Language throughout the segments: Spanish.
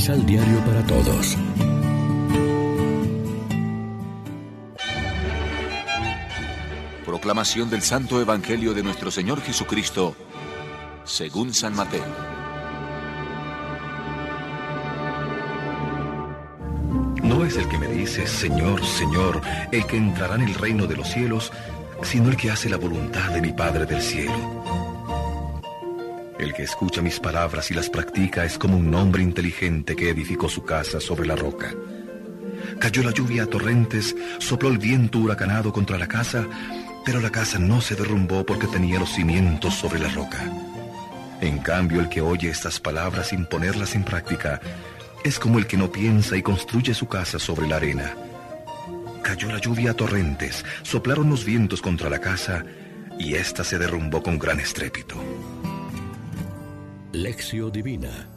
Misal Diario para Todos. Proclamación del Santo Evangelio de nuestro Señor Jesucristo, según San Mateo. No es el que me dice, Señor, Señor, el que entrará en el reino de los cielos, sino el que hace la voluntad de mi Padre del cielo. El que escucha mis palabras y las practica es como un hombre inteligente que edificó su casa sobre la roca. Cayó la lluvia a torrentes, sopló el viento huracanado contra la casa, pero la casa no se derrumbó porque tenía los cimientos sobre la roca. En cambio, el que oye estas palabras sin ponerlas en práctica es como el que no piensa y construye su casa sobre la arena. Cayó la lluvia a torrentes, soplaron los vientos contra la casa y ésta se derrumbó con gran estrépito. Lección Divina.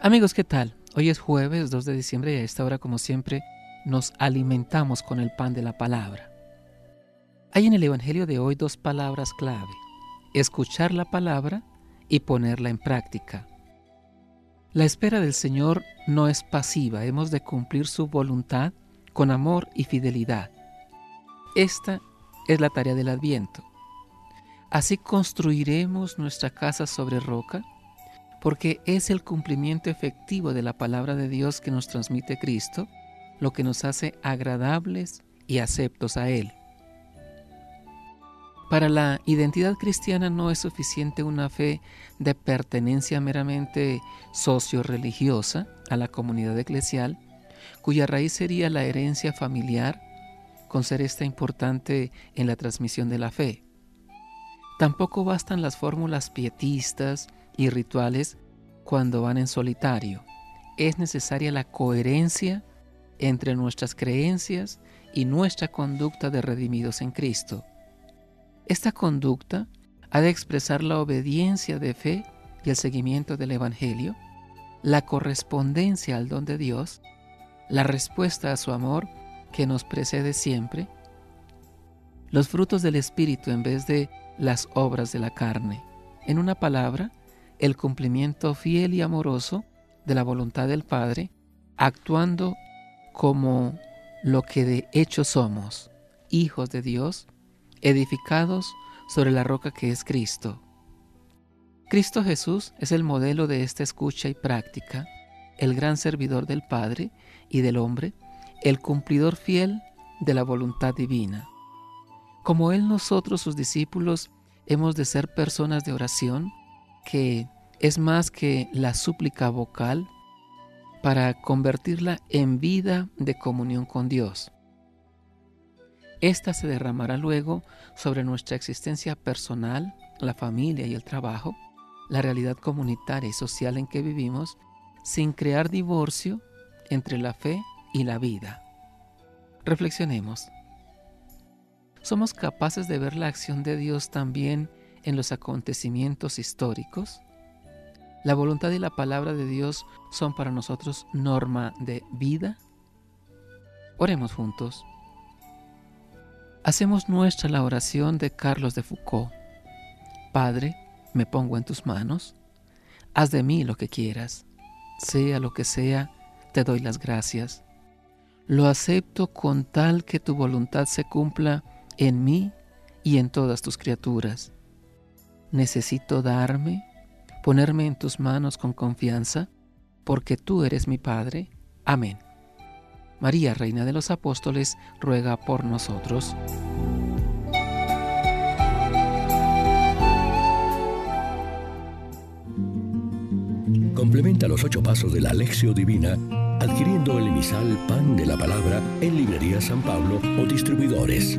Amigos, ¿qué tal? Hoy es jueves 2 de diciembre y a esta hora, como siempre, nos alimentamos con el pan de la palabra. Hay en el Evangelio de hoy dos palabras clave, escuchar la palabra y ponerla en práctica. La espera del Señor no es pasiva, hemos de cumplir su voluntad con amor y fidelidad. Esta es la tarea del Adviento. Así construiremos nuestra casa sobre roca, porque es el cumplimiento efectivo de la palabra de Dios que nos transmite Cristo, lo que nos hace agradables y aceptos a Él. Para la identidad cristiana no es suficiente una fe de pertenencia meramente socio-religiosa a la comunidad eclesial, cuya raíz sería la herencia familiar, con ser esta importante en la transmisión de la fe. Tampoco bastan las fórmulas pietistas y rituales cuando van en solitario. Es necesaria la coherencia entre nuestras creencias y nuestra conducta de redimidos en Cristo. Esta conducta ha de expresar la obediencia de fe y el seguimiento del Evangelio, la correspondencia al don de Dios, la respuesta a su amor que nos precede siempre, los frutos del Espíritu en vez de las obras de la carne. En una palabra, el cumplimiento fiel y amoroso de la voluntad del Padre, actuando como lo que de hecho somos, hijos de Dios, edificados sobre la roca que es Cristo. Cristo Jesús es el modelo de esta escucha y práctica, el gran servidor del Padre y del hombre, el cumplidor fiel de la voluntad divina. Como Él, nosotros, sus discípulos, hemos de ser personas de oración, que es más que la súplica vocal, para convertirla en vida de comunión con Dios. Esta se derramará luego sobre nuestra existencia personal, la familia y el trabajo, la realidad comunitaria y social en que vivimos, sin crear divorcio entre la fe y la vida. Reflexionemos. ¿Somos capaces de ver la acción de Dios también en los acontecimientos históricos? ¿La voluntad y la palabra de Dios son para nosotros norma de vida? Oremos juntos. Hacemos nuestra la oración de Carlos de Foucault. Padre, me pongo en tus manos. Haz de mí lo que quieras. Sea lo que sea, te doy las gracias. Lo acepto con tal que tu voluntad se cumpla en mí y en todas tus criaturas. Necesito darme, ponerme en tus manos con confianza, porque tú eres mi Padre. Amén. María, Reina de los Apóstoles, ruega por nosotros. Complementa los ocho pasos de la Alexio Divina adquiriendo el emisal Pan de la Palabra en Librería San Pablo o distribuidores.